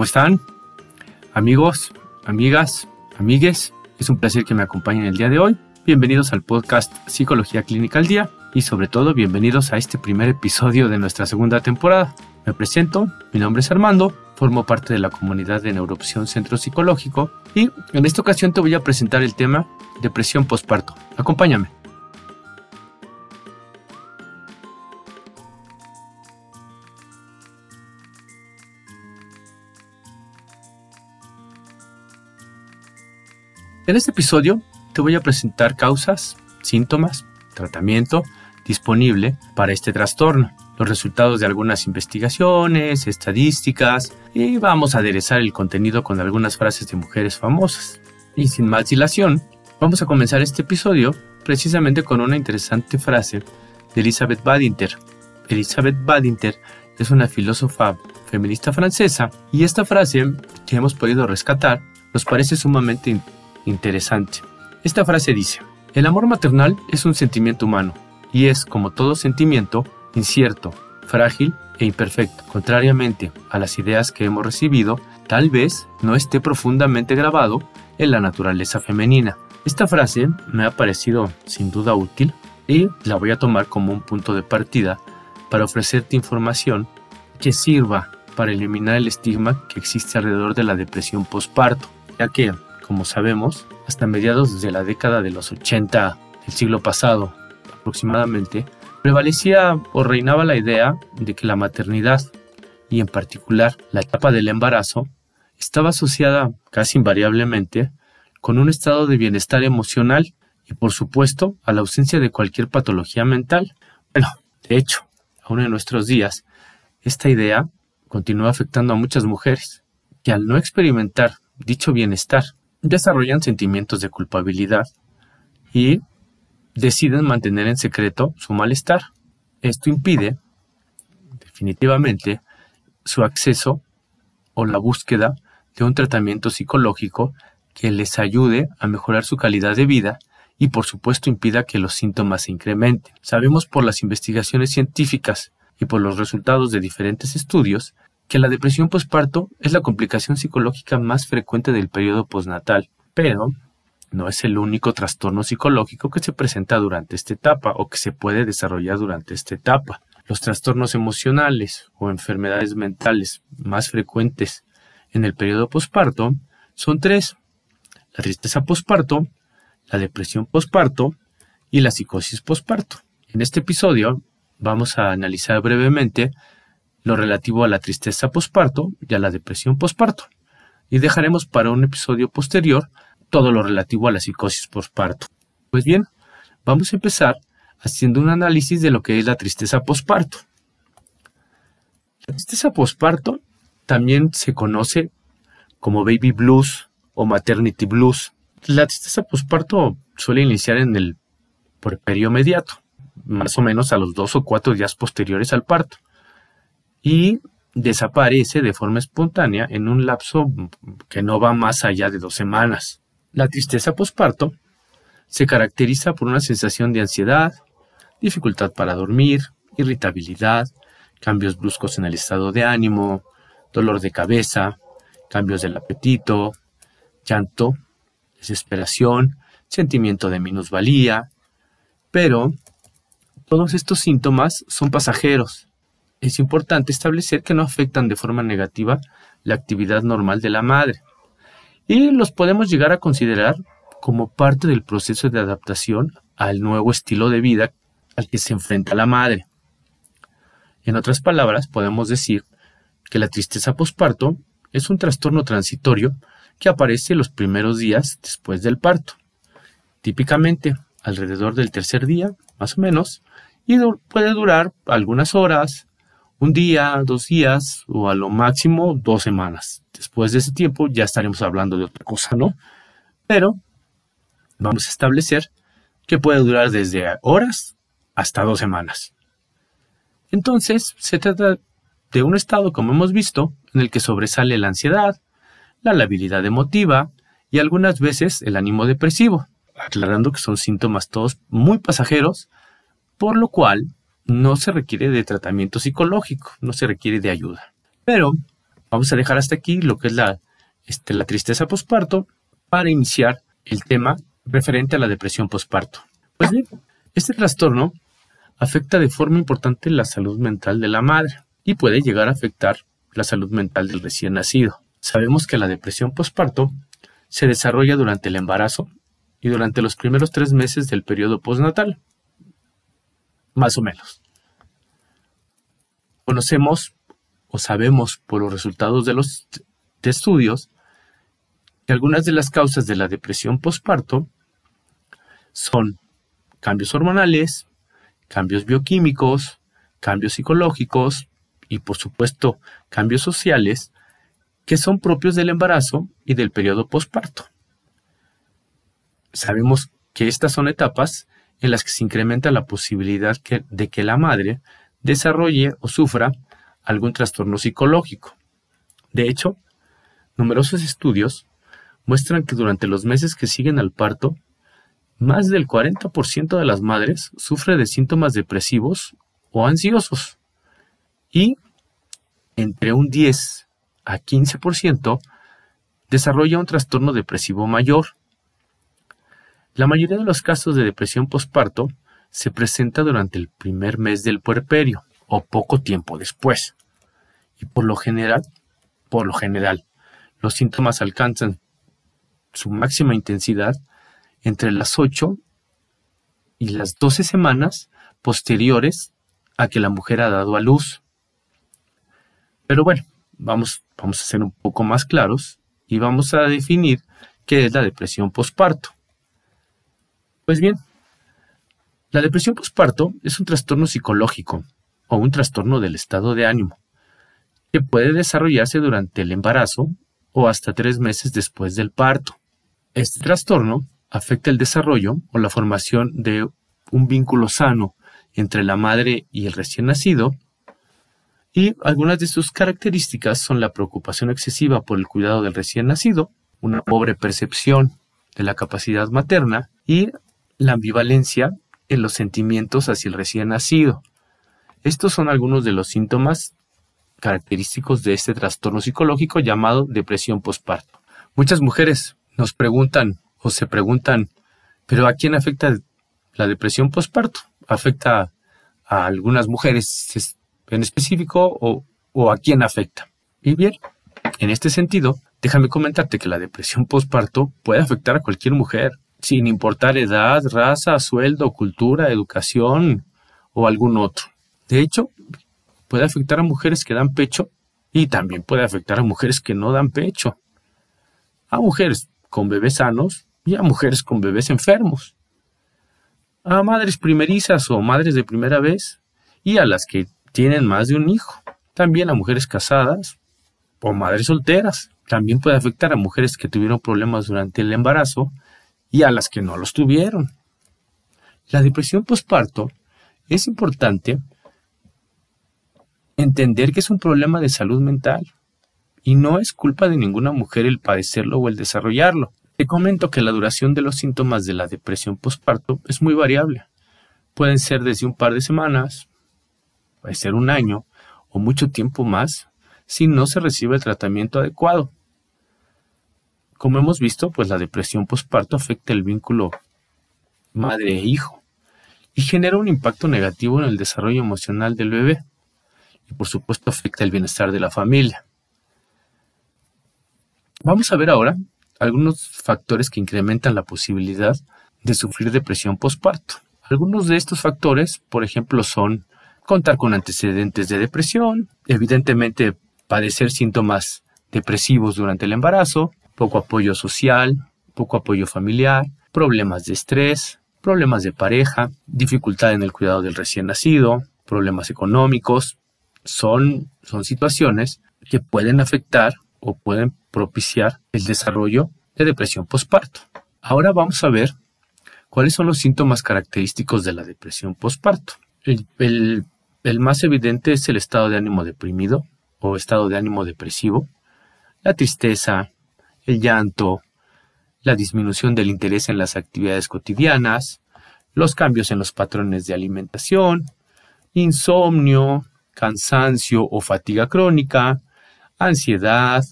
¿Cómo están? Amigos, amigas, amigues, es un placer que me acompañen el día de hoy. Bienvenidos al podcast Psicología Clínica al Día y sobre todo bienvenidos a este primer episodio de nuestra segunda temporada. Me presento, mi nombre es Armando, formo parte de la comunidad de Neuroopción Centro Psicológico y en esta ocasión te voy a presentar el tema depresión postparto. Acompáñame. En este episodio te voy a presentar causas, síntomas, tratamiento disponible para este trastorno, los resultados de algunas investigaciones, estadísticas y vamos a aderezar el contenido con algunas frases de mujeres famosas. Y sin más dilación, vamos a comenzar este episodio precisamente con una interesante frase de Elizabeth Badinter. Elizabeth Badinter es una filósofa feminista francesa y esta frase que hemos podido rescatar nos parece sumamente interesante. Esta frase dice, el amor maternal es un sentimiento humano y es, como todo sentimiento, incierto, frágil e imperfecto. Contrariamente a las ideas que hemos recibido, tal vez no esté profundamente grabado en la naturaleza femenina. Esta frase me ha parecido sin duda útil y la voy a tomar como un punto de partida para ofrecerte información que sirva para eliminar el estigma que existe alrededor de la depresión postparto, ya que como sabemos, hasta mediados de la década de los 80 del siglo pasado aproximadamente, prevalecía o reinaba la idea de que la maternidad, y en particular la etapa del embarazo, estaba asociada casi invariablemente con un estado de bienestar emocional y por supuesto a la ausencia de cualquier patología mental. Bueno, de hecho, aún en nuestros días, esta idea continúa afectando a muchas mujeres que al no experimentar dicho bienestar desarrollan sentimientos de culpabilidad y deciden mantener en secreto su malestar. Esto impide, definitivamente, su acceso o la búsqueda de un tratamiento psicológico que les ayude a mejorar su calidad de vida y por supuesto impida que los síntomas se incrementen. Sabemos por las investigaciones científicas y por los resultados de diferentes estudios que la depresión postparto es la complicación psicológica más frecuente del periodo postnatal, pero no es el único trastorno psicológico que se presenta durante esta etapa o que se puede desarrollar durante esta etapa. Los trastornos emocionales o enfermedades mentales más frecuentes en el periodo postparto son tres. La tristeza postparto, la depresión postparto y la psicosis postparto. En este episodio vamos a analizar brevemente lo relativo a la tristeza posparto y a la depresión posparto. Y dejaremos para un episodio posterior todo lo relativo a la psicosis posparto. Pues bien, vamos a empezar haciendo un análisis de lo que es la tristeza posparto. La tristeza posparto también se conoce como baby blues o maternity blues. La tristeza posparto suele iniciar en el periodo inmediato, más o menos a los dos o cuatro días posteriores al parto y desaparece de forma espontánea en un lapso que no va más allá de dos semanas. La tristeza posparto se caracteriza por una sensación de ansiedad, dificultad para dormir, irritabilidad, cambios bruscos en el estado de ánimo, dolor de cabeza, cambios del apetito, llanto, desesperación, sentimiento de minusvalía, pero todos estos síntomas son pasajeros es importante establecer que no afectan de forma negativa la actividad normal de la madre y los podemos llegar a considerar como parte del proceso de adaptación al nuevo estilo de vida al que se enfrenta la madre. En otras palabras, podemos decir que la tristeza posparto es un trastorno transitorio que aparece los primeros días después del parto, típicamente alrededor del tercer día, más o menos, y puede durar algunas horas, un día, dos días o a lo máximo dos semanas. Después de ese tiempo ya estaremos hablando de otra cosa, ¿no? Pero vamos a establecer que puede durar desde horas hasta dos semanas. Entonces, se trata de un estado, como hemos visto, en el que sobresale la ansiedad, la labilidad emotiva y algunas veces el ánimo depresivo, aclarando que son síntomas todos muy pasajeros, por lo cual no se requiere de tratamiento psicológico, no se requiere de ayuda. Pero Vamos a dejar hasta aquí lo que es la, este, la tristeza posparto para iniciar el tema referente a la depresión posparto. Pues bien, este trastorno afecta de forma importante la salud mental de la madre y puede llegar a afectar la salud mental del recién nacido. Sabemos que la depresión posparto se desarrolla durante el embarazo y durante los primeros tres meses del periodo postnatal. Más o menos. Conocemos o sabemos por los resultados de los estudios que algunas de las causas de la depresión postparto son cambios hormonales, cambios bioquímicos, cambios psicológicos y por supuesto cambios sociales que son propios del embarazo y del periodo postparto. Sabemos que estas son etapas en las que se incrementa la posibilidad de que la madre desarrolle o sufra algún trastorno psicológico. De hecho, numerosos estudios muestran que durante los meses que siguen al parto, más del 40% de las madres sufre de síntomas depresivos o ansiosos y entre un 10 a 15% desarrolla un trastorno depresivo mayor. La mayoría de los casos de depresión postparto se presenta durante el primer mes del puerperio o poco tiempo después. Y por lo general, por lo general, los síntomas alcanzan su máxima intensidad entre las 8 y las 12 semanas posteriores a que la mujer ha dado a luz. Pero bueno, vamos, vamos a ser un poco más claros y vamos a definir qué es la depresión posparto. Pues bien, la depresión posparto es un trastorno psicológico o un trastorno del estado de ánimo que puede desarrollarse durante el embarazo o hasta tres meses después del parto. Este trastorno afecta el desarrollo o la formación de un vínculo sano entre la madre y el recién nacido, y algunas de sus características son la preocupación excesiva por el cuidado del recién nacido, una pobre percepción de la capacidad materna y la ambivalencia en los sentimientos hacia el recién nacido. Estos son algunos de los síntomas característicos de este trastorno psicológico llamado depresión postparto. Muchas mujeres nos preguntan o se preguntan, ¿pero a quién afecta la depresión postparto? ¿Afecta a algunas mujeres en específico o, a quién afecta? Y bien, en este sentido, déjame comentarte que la depresión postparto puede afectar a cualquier mujer, sin importar edad, raza, sueldo, cultura, educación o algún otro. De hecho, puede afectar a mujeres que dan pecho y también puede afectar a mujeres que no dan pecho. A mujeres con bebés sanos y a mujeres con bebés enfermos. A madres primerizas o madres de primera vez y a las que tienen más de un hijo. También a mujeres casadas o madres solteras. También puede afectar a mujeres que tuvieron problemas durante el embarazo y a las que no los tuvieron. La depresión postparto es importante entender que es un problema de salud mental y no es culpa de ninguna mujer el padecerlo o el desarrollarlo. Te comento que la duración de los síntomas de la depresión postparto es muy variable. Pueden ser desde un par de semanas, puede ser un año o mucho tiempo más si no se recibe el tratamiento adecuado. Como hemos visto, pues la depresión postparto afecta el vínculo madre e y genera un impacto negativo en el desarrollo emocional del bebé y por supuesto afecta el bienestar de la familia. Vamos a ver ahora algunos factores que incrementan la posibilidad de sufrir depresión postparto. Algunos de estos factores, por ejemplo, son contar con antecedentes de depresión, evidentemente padecer síntomas depresivos durante el embarazo, poco apoyo social, poco apoyo familiar, problemas de estrés, problemas de pareja, dificultad en el cuidado del recién nacido, problemas económicos, son, son situaciones que pueden afectar o pueden propiciar el desarrollo de depresión postparto. Ahora vamos a ver cuáles son los síntomas característicos de la depresión postparto. El, el más evidente es el estado de ánimo deprimido o estado de ánimo depresivo, la tristeza, el llanto, la disminución del interés en las actividades cotidianas, los cambios en los patrones de alimentación, insomnio, cansancio o fatiga crónica, ansiedad,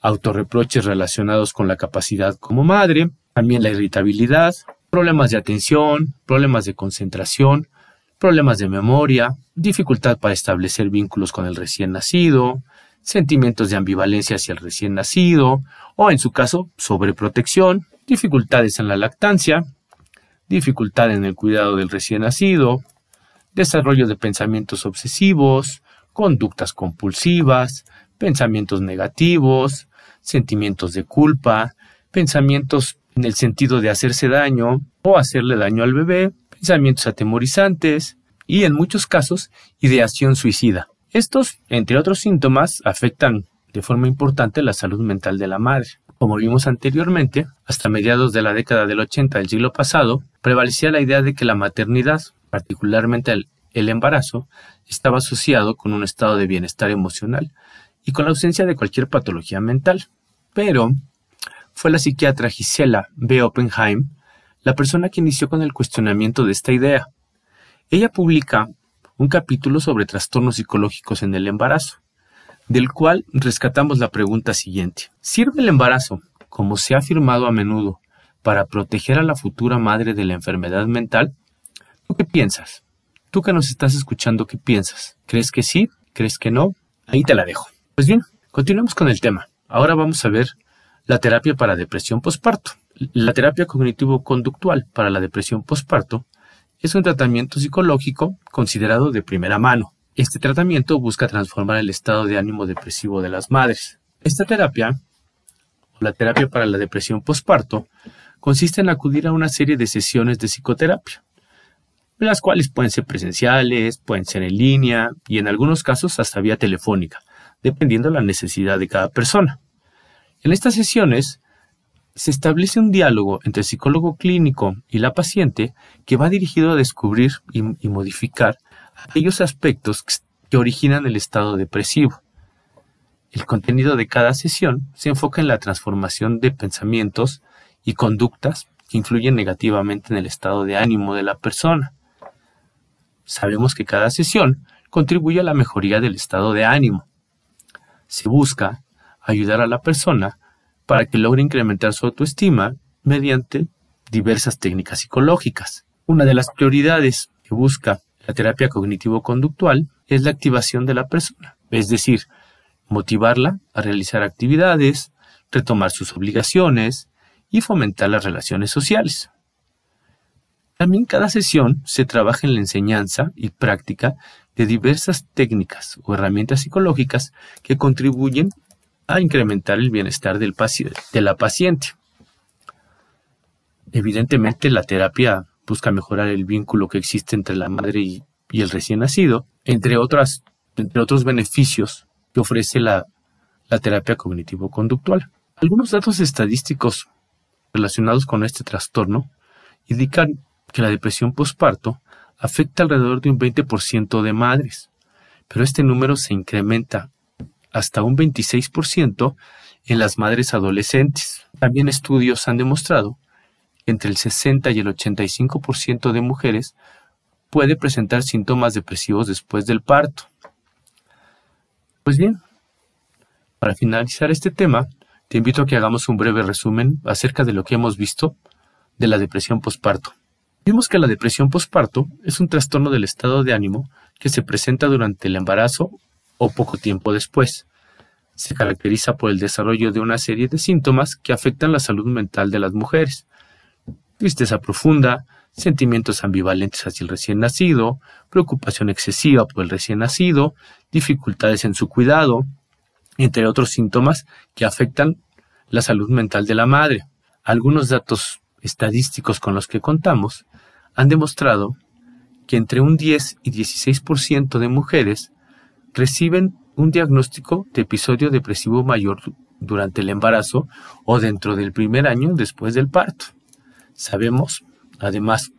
autorreproches relacionados con la capacidad como madre, también la irritabilidad, problemas de atención, problemas de concentración, problemas de memoria, dificultad para establecer vínculos con el recién nacido, sentimientos de ambivalencia hacia el recién nacido, o en su caso, sobreprotección, dificultades en la lactancia, dificultad en el cuidado del recién nacido, desarrollo de pensamientos obsesivos, conductas compulsivas, pensamientos negativos, sentimientos de culpa, pensamientos en el sentido de hacerse daño o hacerle daño al bebé, pensamientos atemorizantes y en muchos casos ideación suicida. Estos, entre otros síntomas, afectan de forma importante la salud mental de la madre. Como vimos anteriormente, hasta mediados de la década del 80 del siglo pasado, prevalecía la idea de que la maternidad, particularmente el, el embarazo, estaba asociado con un estado de bienestar emocional y con la ausencia de cualquier patología mental. Pero fue la psiquiatra Gisela B. Oppenheim la persona que inició con el cuestionamiento de esta idea. Ella publica un capítulo sobre trastornos psicológicos en el embarazo, del cual rescatamos la pregunta siguiente. ¿Sirve el embarazo, como se ha afirmado a menudo, para proteger a la futura madre de la enfermedad mental? ¿Tú qué piensas? Tú que nos estás escuchando, ¿qué piensas? ¿Crees que sí? ¿Crees que no? Ahí te la dejo. Pues bien, continuemos con el tema. Ahora vamos a ver la terapia para depresión postparto. La terapia cognitivo-conductual para la depresión postparto es un tratamiento psicológico considerado de primera mano. Este tratamiento busca transformar el estado de ánimo depresivo de las madres. Esta terapia, o la terapia para la depresión postparto, consiste en acudir a una serie de sesiones de psicoterapia, las cuales pueden ser presenciales, pueden ser en línea y en algunos casos hasta vía telefónica, dependiendo de la necesidad de cada persona. En estas sesiones se establece un diálogo entre el psicólogo clínico y la paciente que va dirigido a descubrir y, modificar aquellos aspectos que originan el estado depresivo. El contenido de cada sesión se enfoca en la transformación de pensamientos y conductas que influyen negativamente en el estado de ánimo de la persona. Sabemos que cada sesión contribuye a la mejoría del estado de ánimo. Se busca ayudar a la persona para que logre incrementar su autoestima mediante diversas técnicas psicológicas. Una de las prioridades que busca la terapia cognitivo-conductual es la activación de la persona, es decir, motivarla a realizar actividades, retomar sus obligaciones y fomentar las relaciones sociales. También cada sesión se trabaja en la enseñanza y práctica de diversas técnicas o herramientas psicológicas que contribuyen a incrementar el bienestar del de la paciente. Evidentemente, la terapia busca mejorar el vínculo que existe entre la madre y, el recién nacido, entre, entre otros beneficios que ofrece la, la terapia cognitivo-conductual. Algunos datos estadísticos relacionados con este trastorno indican que la depresión postparto afecta alrededor de un 20% de madres, pero este número se incrementa hasta un 26% en las madres adolescentes. También estudios han demostrado que entre el 60 y el 85% de mujeres puede presentar síntomas depresivos después del parto. Pues bien, para finalizar este tema, te invito a que hagamos un breve resumen acerca de lo que hemos visto de la depresión posparto. Vimos que la depresión posparto es un trastorno del estado de ánimo que se presenta durante el embarazo o poco tiempo después. Se caracteriza por el desarrollo de una serie de síntomas que afectan la salud mental de las mujeres. Tristeza profunda, sentimientos ambivalentes hacia el recién nacido, preocupación excesiva por el recién nacido, dificultades en su cuidado, entre otros síntomas que afectan la salud mental de la madre. Algunos datos estadísticos con los que contamos han demostrado que entre un 10 y 16% de mujeres reciben un diagnóstico de episodio depresivo mayor durante el embarazo o dentro del primer año después del parto. Sabemos, además,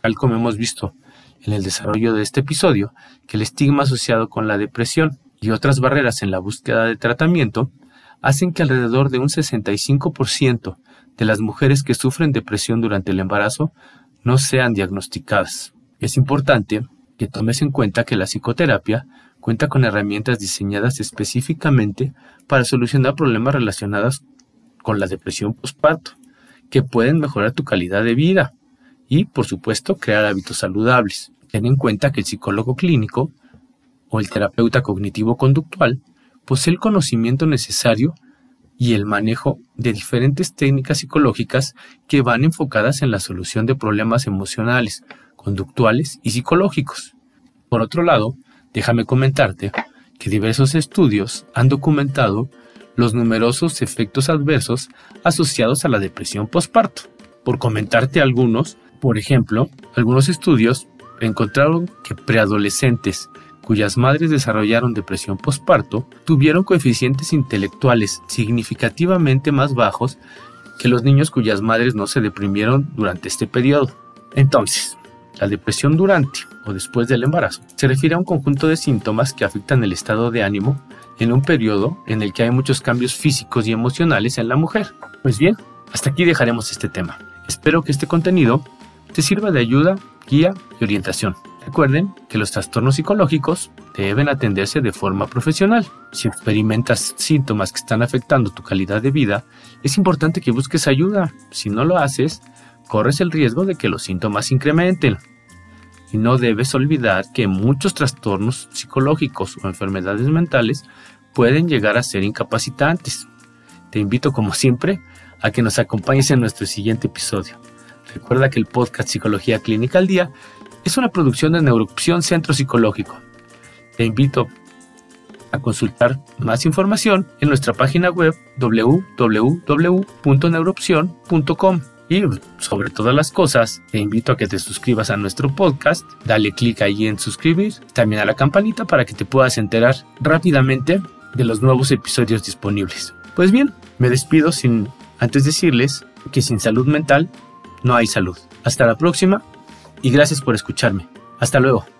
tal como hemos visto en el desarrollo de este episodio, que el estigma asociado con la depresión y otras barreras en la búsqueda de tratamiento hacen que alrededor de un 65% de las mujeres que sufren depresión durante el embarazo no sean diagnosticadas. Es importante que tomes en cuenta que la psicoterapia cuenta con herramientas diseñadas específicamente para solucionar problemas relacionados con la depresión postparto, que pueden mejorar tu calidad de vida y, por supuesto, crear hábitos saludables. Ten en cuenta que el psicólogo clínico o el terapeuta cognitivo-conductual posee el conocimiento necesario y el manejo de diferentes técnicas psicológicas que van enfocadas en la solución de problemas emocionales, conductuales y psicológicos. Por otro lado, déjame comentarte que diversos estudios han documentado los numerosos efectos adversos asociados a la depresión postparto. Por comentarte algunos, por ejemplo, algunos estudios encontraron que preadolescentes cuyas madres desarrollaron depresión postparto tuvieron coeficientes intelectuales significativamente más bajos que los niños cuyas madres no se deprimieron durante este periodo. Entonces, la depresión durante o después del embarazo se refiere a un conjunto de síntomas que afectan el estado de ánimo en un periodo en el que hay muchos cambios físicos y emocionales en la mujer. Pues bien, hasta aquí dejaremos este tema. Espero que este contenido te sirva de ayuda, guía y orientación. Recuerden que los trastornos psicológicos deben atenderse de forma profesional. Si experimentas síntomas que están afectando tu calidad de vida, es importante que busques ayuda. Si no lo haces, corres el riesgo de que los síntomas incrementen. Y no debes olvidar que muchos trastornos psicológicos o enfermedades mentales pueden llegar a ser incapacitantes. Te invito como siempre a que nos acompañes en nuestro siguiente episodio. Recuerda que el podcast Psicología Clínica al Día es una producción de Neuroopción Centro Psicológico. Te invito a consultar más información en nuestra página web www.neuroopción.com. Y sobre todas las cosas, te invito a que te suscribas a nuestro podcast, dale clic ahí en suscribir, también a la campanita para que te puedas enterar rápidamente de los nuevos episodios disponibles. Pues bien, me despido sin antes decirles que sin salud mental no hay salud. Hasta la próxima y gracias por escucharme. Hasta luego.